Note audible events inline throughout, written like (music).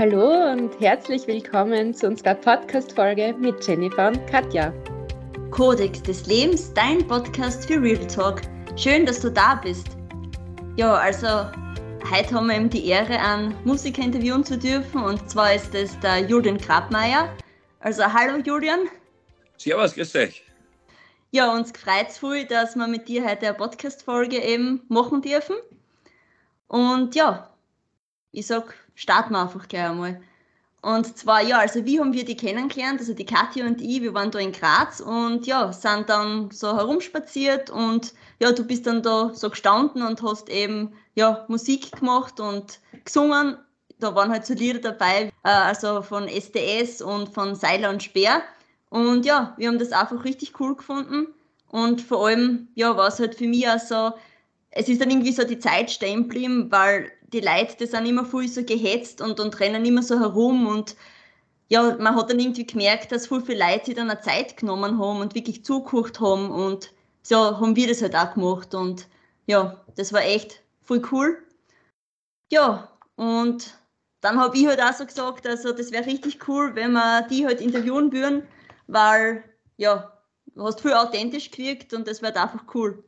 Hallo und herzlich willkommen zu unserer Podcast-Folge mit Jennifer und Katja. Kodex des Lebens, dein Podcast für Real Talk. Schön, dass du da bist. Ja, also heute haben wir eben die Ehre, einen Musiker interviewen zu dürfen und zwar ist es der Julian Grabmeier. Also hallo Julian. Servus, grüß euch. Ja, uns freut es viel, dass wir mit dir heute eine Podcast-Folge eben machen dürfen. Und ja, ich sag, starten wir einfach gleich einmal. Und zwar, ja, also wie haben wir die kennengelernt? Also die Katja und ich, wir waren da in Graz und ja, sind dann so herumspaziert und ja, du bist dann da so gestanden und hast eben ja, Musik gemacht und gesungen. Da waren halt so Lieder dabei, äh, also von SDS und von Seiler und Speer. Und ja, wir haben das einfach richtig cool gefunden. Und vor allem, ja, war es halt für mich auch so, es ist dann irgendwie so die Zeit stehen geblieben, weil die Leute, die sind immer viel so gehetzt und, und rennen immer so herum und ja, man hat dann irgendwie gemerkt, dass viel, viele Leute sich dann eine Zeit genommen haben und wirklich zugeguckt haben und so haben wir das halt auch gemacht und ja, das war echt voll cool. Ja, und dann habe ich halt auch so gesagt, also das wäre richtig cool, wenn wir die halt interviewen würden, weil ja, du hast viel authentisch gewirkt und das wird einfach cool.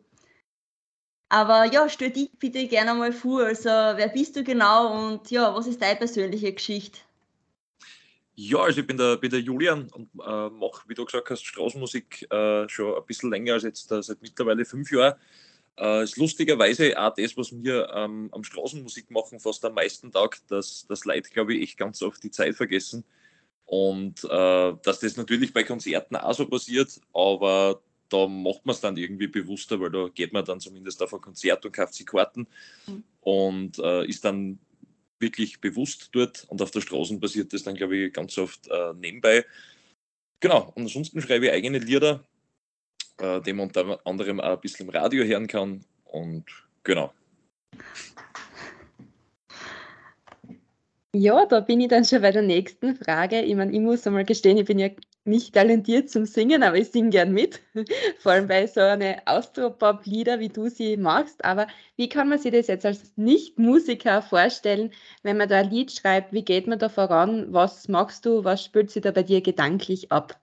Aber ja, stell dich bitte gerne mal vor. Also, wer bist du genau und ja, was ist deine persönliche Geschichte? Ja, also ich bin der, bin der Julian und äh, mache, wie du gesagt hast, Straßenmusik äh, schon ein bisschen länger als jetzt äh, seit mittlerweile fünf Jahren. Äh, ist lustigerweise auch das, was wir ähm, am Straßenmusik machen, fast am meisten taugt, dass das Leute, glaube ich, echt ganz oft die Zeit vergessen. Und äh, dass das natürlich bei Konzerten auch so passiert, aber da macht man es dann irgendwie bewusster, weil da geht man dann zumindest auf ein Konzert und kauft sich Karten mhm. und äh, ist dann wirklich bewusst dort und auf der Straße passiert das dann, glaube ich, ganz oft äh, nebenbei. Genau, und ansonsten schreibe ich eigene Lieder, äh, die man unter anderem auch ein bisschen im Radio hören kann und genau. Ja, da bin ich dann schon bei der nächsten Frage. Ich meine, ich muss einmal gestehen, ich bin ja nicht talentiert zum Singen, aber ich singe gern mit. (laughs) Vor allem bei so eine Austropop-Lieder, wie du sie magst. Aber wie kann man sich das jetzt als Nicht-Musiker vorstellen, wenn man da ein Lied schreibt? Wie geht man da voran? Was magst du? Was spürt sich da bei dir gedanklich ab?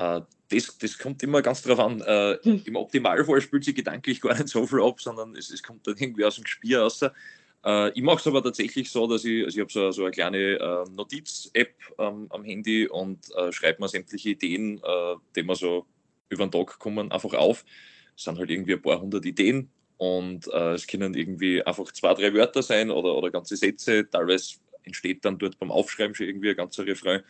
Uh, das, das, kommt immer ganz drauf an. Uh, (laughs) Im Optimalfall spürt sich gedanklich gar nicht so viel ab, sondern es, es kommt dann irgendwie aus dem Gespiel raus. Äh, ich mache es aber tatsächlich so, dass ich, also ich habe so, so, eine kleine äh, Notiz-App ähm, am Handy und äh, schreibe mir sämtliche Ideen, äh, die mir so über den Tag kommen, einfach auf. Es sind halt irgendwie ein paar hundert Ideen und äh, es können irgendwie einfach zwei, drei Wörter sein oder, oder ganze Sätze. Teilweise entsteht dann dort beim Aufschreiben schon irgendwie ein ganzer Refrain.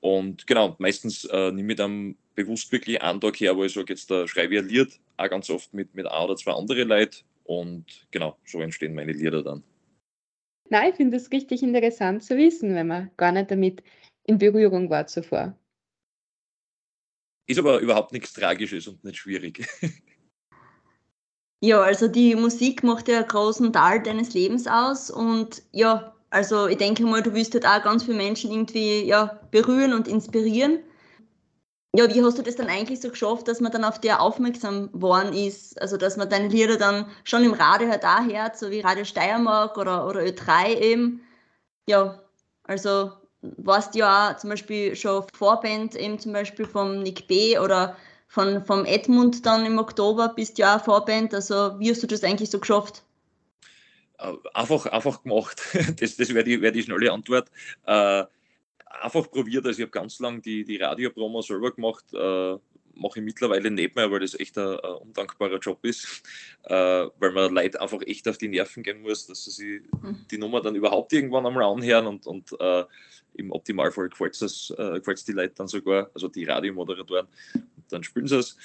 Und genau, meistens äh, nehme ich dann bewusst wirklich einen Tag her, wo ich sage, jetzt da schreibe ich ein Lied, auch ganz oft mit, mit ein oder zwei anderen Leuten und genau, so entstehen meine Lieder dann. Nein, ich finde es richtig interessant zu wissen, wenn man gar nicht damit in Berührung war zuvor. Ist aber überhaupt nichts Tragisches und nicht schwierig. (laughs) Ja, also die Musik macht ja einen großen Teil deines Lebens aus und ja, also ich denke mal, du wirst halt auch ganz viele Menschen irgendwie ja, berühren und inspirieren ja, wie hast du das dann eigentlich so geschafft, dass man dann auf dir aufmerksam geworden ist? Also, dass man deine Lieder dann schon im Radio halt auch hört, so wie Radio Steiermark oder, oder Ö3 eben. Ja, also warst du ja auch zum Beispiel schon Vorband eben zum Beispiel vom Nick B. oder von, vom Edmund dann im Oktober bist du ja auch Vorband. Also, wie hast du das eigentlich so geschafft? Äh, einfach, einfach gemacht. (laughs) Das, das wäre die, wär die schnelle Antwort. Äh, einfach probiert. Also ich habe ganz lange die, die Radiopromo selber gemacht. Äh, mache ich mittlerweile nicht mehr, weil das echt ein, ein undankbarer Job ist, (laughs) äh, weil man Leute einfach echt auf die Nerven gehen muss, dass sie mhm. die Nummer dann überhaupt irgendwann einmal anhören und, und äh, im Optimalfall gefällt es äh, die Leute dann sogar, also die Radiomoderatoren, dann spielen sie es.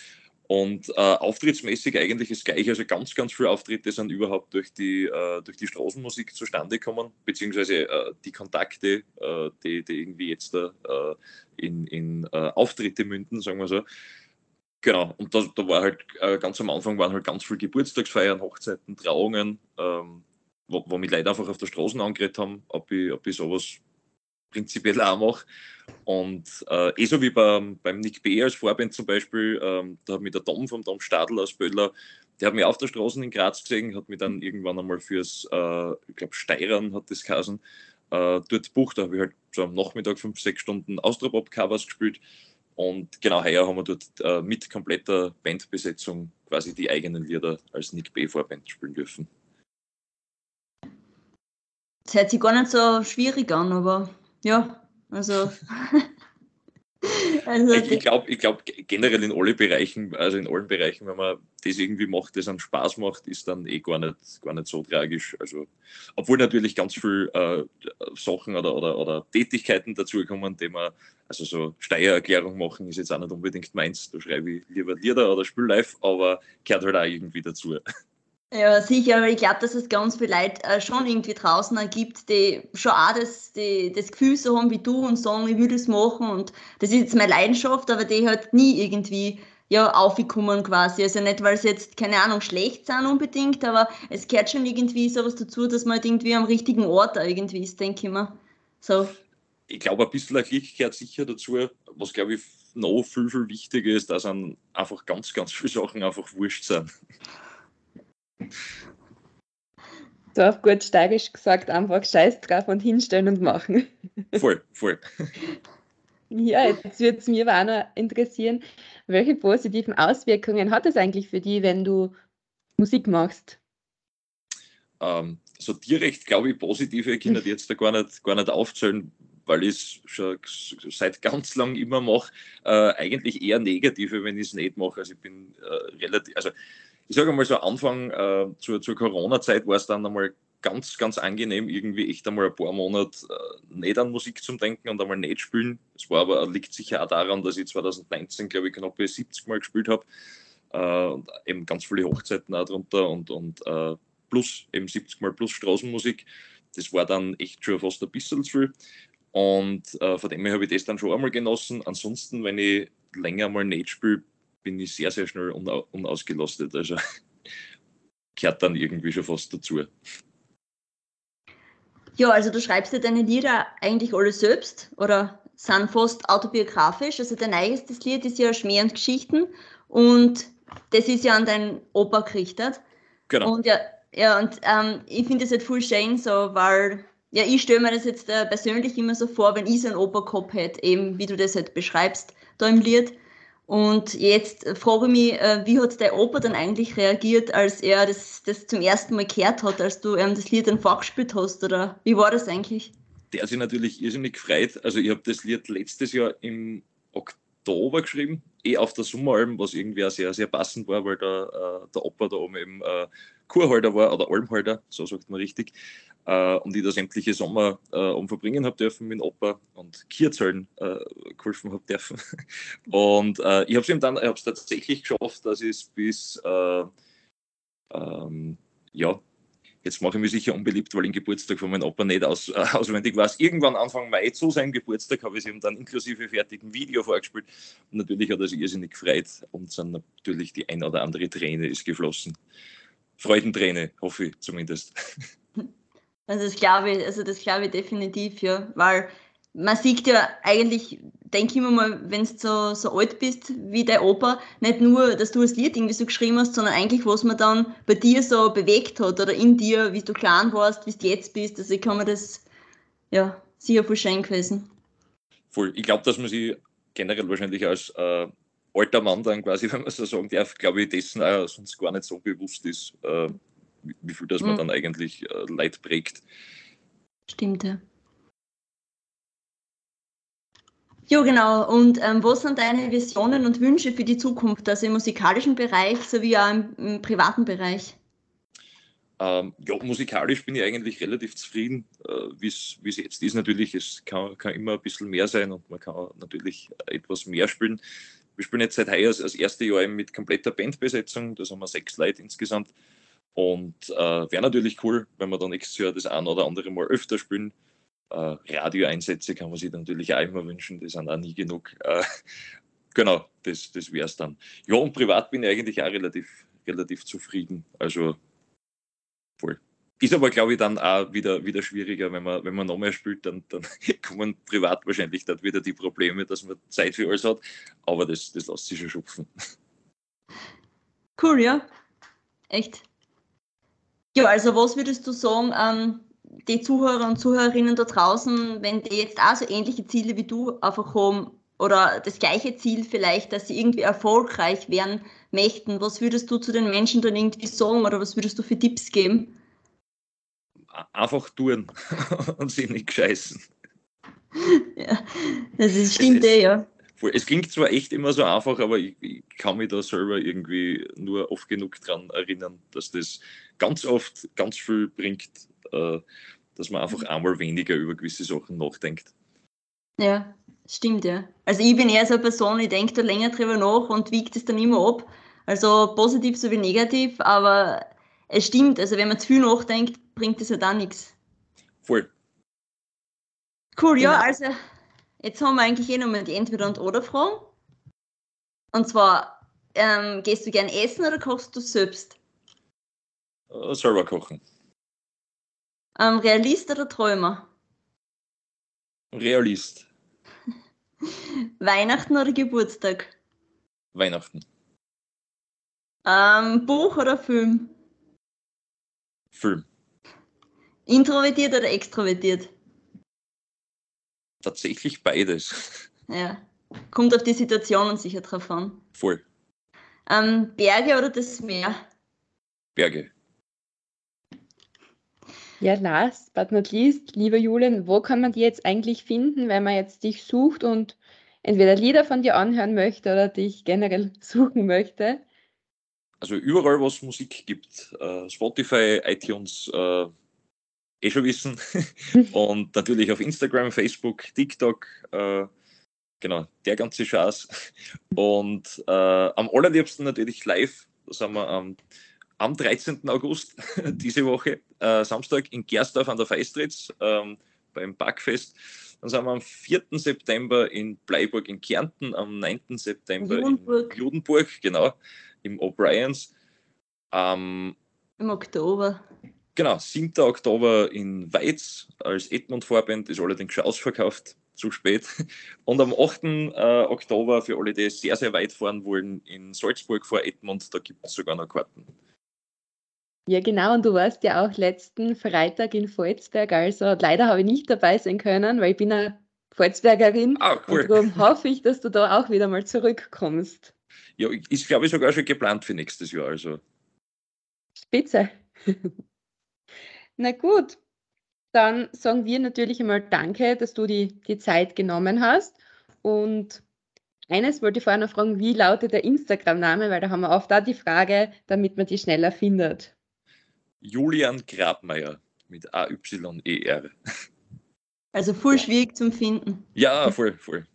Und äh, auftrittsmäßig eigentlich das gleiche. Also ganz, ganz viele Auftritte sind überhaupt durch die, äh, durch die Straßenmusik zustande gekommen, beziehungsweise äh, die Kontakte, äh, die, die irgendwie jetzt äh, in, in äh, Auftritte münden, sagen wir so. Genau, und da, da war halt ganz am Anfang waren halt ganz viele Geburtstagsfeiern, Hochzeiten, Trauungen, ähm, mich Leute einfach auf der Straße angeredet haben, ob ich, ob ich sowas prinzipiell auch mache. Und äh, eh so wie beim, beim Nick B. als Vorband zum Beispiel, ähm, da hat mich der Dom vom Dom Stadl aus Böller, der hat mich auf der Straße in Graz gesehen, hat mich dann irgendwann einmal fürs, äh, ich glaube, Steirern hat das geheißen, äh, dort bucht. Da habe ich halt so am Nachmittag fünf, sechs Stunden Austropop-Covers gespielt. Und genau heuer haben wir dort äh, mit kompletter Bandbesetzung quasi die eigenen Lieder als Nick B. Vorband spielen dürfen. Das hört sich gar nicht so schwierig an, aber ja, also (laughs) Also ich, glaube ich glaub, generell in alle Bereichen, also in allen Bereichen, wenn man das irgendwie macht, das einem Spaß macht, ist dann eh gar nicht, gar nicht so tragisch. Also, obwohl natürlich ganz viele äh, Sachen oder, oder, oder Tätigkeiten dazukommen, die man, also so Steuererklärung machen, ist jetzt auch nicht unbedingt meins. Da schreibe ich lieber Lieder oder spiele live, aber gehört halt auch irgendwie dazu. Ja, sicher, aber ich glaube, dass es ganz viele Leute äh, schon irgendwie draußen gibt, die schon auch das, die, das Gefühl so haben wie du und sagen, ich will das machen und das ist jetzt meine Leidenschaft, aber die halt nie irgendwie ja, aufgekommen quasi. Also nicht, weil sie jetzt, keine Ahnung, schlecht sind unbedingt, aber es gehört schon irgendwie sowas dazu, dass man halt irgendwie am richtigen Ort irgendwie ist, denke ich mir. So. Ich glaube, ein bisschen Klick gehört sicher dazu, was glaube ich noch viel, viel wichtiger ist, dass an einfach ganz, ganz viele Sachen einfach wurscht sind. So auf gut steirisch gesagt, einfach Scheiß drauf und hinstellen und machen. Voll, voll. Ja, jetzt würde es mir aber auch noch interessieren, welche positiven Auswirkungen hat es eigentlich für dich, wenn du Musik machst? Ähm, so direkt, glaube ich, positive kann ich jetzt da gar nicht, gar nicht aufzählen, weil ich es schon seit ganz lang immer mache. Äh, eigentlich eher negative, wenn ich es nicht mache. Also ich bin äh, relativ, also ich sage mal so, Anfang äh, zur, zur Corona-Zeit war es dann einmal ganz, ganz angenehm, irgendwie echt einmal ein paar Monate äh, nicht an Musik zu denken und einmal nicht spielen. Es war aber, liegt sicher auch daran, dass ich 2019, glaube ich, knapp 70 Mal gespielt habe. Äh, und eben ganz viele Hochzeiten auch drunter und, und äh, plus, eben 70 Mal plus Straßenmusik. Das war dann echt schon fast ein bisschen zu viel. Und äh, von dem her habe ich das dann schon einmal genossen. Ansonsten, wenn ich länger mal nicht spiele, bin ich sehr, sehr schnell unausgelastet. Also (laughs) gehört dann irgendwie schon fast dazu. Ja, also du schreibst ja deine Lieder eigentlich alle selbst oder sind fast autobiografisch. Also dein eigenes Lied ist ja Schmäh und Geschichten und das ist ja an deinen Opa gerichtet. Genau. Und ja, ja und ähm, ich finde das halt voll schön so, weil ja, ich stelle mir das jetzt äh, persönlich immer so vor, wenn ich so einen Opa gehabt hätte, eben wie du das halt beschreibst da im Lied. Und jetzt frage ich mich, äh, wie hat der Opa dann eigentlich reagiert, als er das, das zum ersten Mal gehört hat, als du ihm das Lied dann vorgespielt hast? Oder wie war das eigentlich? Der hat sich natürlich irrsinnig gefreut. Also ich habe das Lied letztes Jahr im Oktober geschrieben, eh auf der Sommeralm, was irgendwie auch sehr, sehr passend war, weil der, äh, der Opa da oben eben äh, Kurhalter war oder Almhalter, so sagt man richtig äh, und ich da sämtliche Sommer äh, um habe dürfen mit Opa und Kierzöllen äh, geholfen habe dürfen. (laughs) Und äh, ich habe es ihm dann, ich tatsächlich geschafft, dass ich es bis, äh, ähm, ja, jetzt mache ich mich sicher unbeliebt, weil ich den Geburtstag von meinem Opa nicht aus, äh, (laughs) auswendig weiß. Irgendwann Anfang Mai zu seinem Geburtstag habe ich es ihm dann inklusive fertigen Video vorgespielt. Und natürlich hat er sich irrsinnig gefreut und dann natürlich die ein oder andere Träne ist geflossen. Freudenträne, hoffe ich zumindest. (laughs) Also das glaube ich, also das glaube ich definitiv, ja. Weil man sieht ja eigentlich, denke ich mir mal, wenn du so, so alt bist wie dein Opa, nicht nur, dass du das Lied irgendwie so geschrieben hast, sondern eigentlich, was man dann bei dir so bewegt hat oder in dir, wie du klein warst, wie du jetzt bist. Also ich kann mir das ja sicher voll schön gewesen. Voll. Ich glaube, dass man sich generell wahrscheinlich als äh, alter Mann dann quasi, wenn man so sagen darf, glaube ich, dessen auch sonst gar nicht so bewusst ist. Äh, wie viel das man mhm. dann eigentlich äh, Leid prägt. Stimmt, ja. Ja, genau. Und ähm, was sind deine Visionen und Wünsche für die Zukunft, also im musikalischen Bereich sowie auch im, im privaten Bereich? Ähm, ja, musikalisch bin ich eigentlich relativ zufrieden, äh, wie es jetzt ist. Natürlich, es kann, kann, immer ein bisschen mehr sein und man kann natürlich etwas mehr spielen. Wir spielen jetzt seit heuer das erste Jahr mit kompletter Bandbesetzung, da haben wir sechs Leute insgesamt. Und äh, wäre natürlich cool, wenn wir dann nächstes Jahr das ein oder andere Mal öfter spielen. Äh, Radioeinsätze kann man sich natürlich auch immer wünschen, die sind auch nie genug. Äh, (laughs) genau, das, das wäre es dann. Ja, und privat bin ich eigentlich auch relativ, relativ zufrieden. Also voll. Ist aber, glaube ich, dann auch wieder, wieder schwieriger, wenn man, wenn man noch mehr spielt, dann, dann (laughs) kommen privat wahrscheinlich dort wieder die Probleme, dass man Zeit für alles hat. Aber das, das lässt sich schon schupfen. Cool, ja. Echt. Ja, also was würdest du sagen, ähm, die Zuhörer und Zuhörerinnen da draußen, wenn die jetzt auch so ähnliche Ziele wie du einfach haben oder das gleiche Ziel vielleicht, dass sie irgendwie erfolgreich werden möchten, was würdest du zu den Menschen dann irgendwie sagen oder was würdest du für Tipps geben? Einfach tun (laughs) und sie nicht scheißen. Ja, das ist, stimmt eh, ja. Es klingt zwar echt immer so einfach, aber ich, ich, kann mich da selber irgendwie nur oft genug dran erinnern, dass das ganz oft ganz viel bringt, äh, dass man einfach einmal weniger über gewisse Sachen nachdenkt. Ja, stimmt, ja. Also ich bin eher so eine Person, ich denke da länger drüber nach und wiegt es dann immer ab. Also positiv sowie negativ, aber es stimmt, also wenn man zu viel nachdenkt, bringt es ja dann nichts. Voll. Cool, ja, also jetzt haben wir eigentlich eh nochmal die Entweder- und Oder-Fragen. Und zwar, ähm, gehst du gern essen oder kochst du selbst? Uh, selber kochen. Ähm, Realist oder Träumer? Realist. (laughs) Weihnachten oder Geburtstag? Weihnachten. Ähm, Buch oder Film? Film. Introvertiert oder extrovertiert? Tatsächlich beides. (laughs) Ja. Kommt auf die Situation sicher drauf an. Voll. Ähm, Berge oder das Meer? Berge. Ja, last but not least, lieber Julian, wo kann man die jetzt eigentlich finden, wenn man jetzt dich sucht und entweder Lieder von dir anhören möchte oder dich generell (laughs) suchen möchte? Also überall, wo es Musik gibt. Uh, Spotify, iTunes, uh, eh schon wissen. und natürlich auf Instagram, Facebook, TikTok. Uh, genau, der ganze Schatz. Und am allerliebsten natürlich live. Da sind wir am am 13. August (laughs) diese Woche, äh, Samstag in Gersdorf an der Feistritz ähm, beim Backfest. Dann sind wir am 4. September in Bleiburg in Kärnten, am 9. September Judenburg. in Judenburg, genau, im O'Briens. Ähm, Im Oktober. Genau, 7. Oktober in Weiz als Edmund-Vorband, ist allerdings schon ausverkauft, zu spät. (laughs) Und am 8. Äh, Oktober, für alle, die sehr, sehr weit fahren wollen, in Salzburg vor Edmund, da gibt es sogar noch Karten. Ja, genau. Und du warst ja auch letzten Freitag in Volzberg. Also leider habe ich nicht dabei sein können, weil ich bin eine Volzbergerin. Ah, cool. Und darum hoffe ich, dass du da auch wieder mal zurückkommst. Ja, ist, glaube ich, sogar schon geplant für nächstes Jahr. Also. Spitze. (laughs) Na gut, dann sagen wir natürlich einmal Danke, dass du die, die Zeit genommen hast. Und eines wollte ich vorher noch fragen, wie lautet der Instagram-Name? Weil da haben wir oft da die Frage, damit man die schneller findet. Julian Grabmeier mit A-Y-E-R. Also voll schwierig zum Finden. Ja, voll, voll.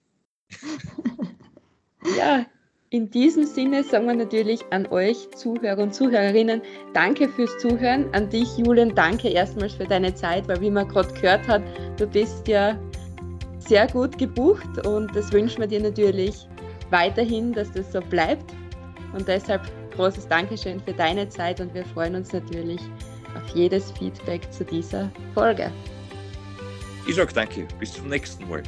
(laughs) (laughs) ja, in diesem Sinne sagen wir natürlich an euch Zuhörer und Zuhörerinnen Danke fürs Zuhören. An dich, Julian, danke erstmals für deine Zeit, weil wie man gerade gehört hat, du bist ja sehr gut gebucht und das wünschen wir dir natürlich weiterhin, dass das so bleibt. Und deshalb großes Dankeschön für deine Zeit und wir freuen uns natürlich auf jedes Feedback zu dieser Folge. Ich sage danke, bis zum nächsten Mal.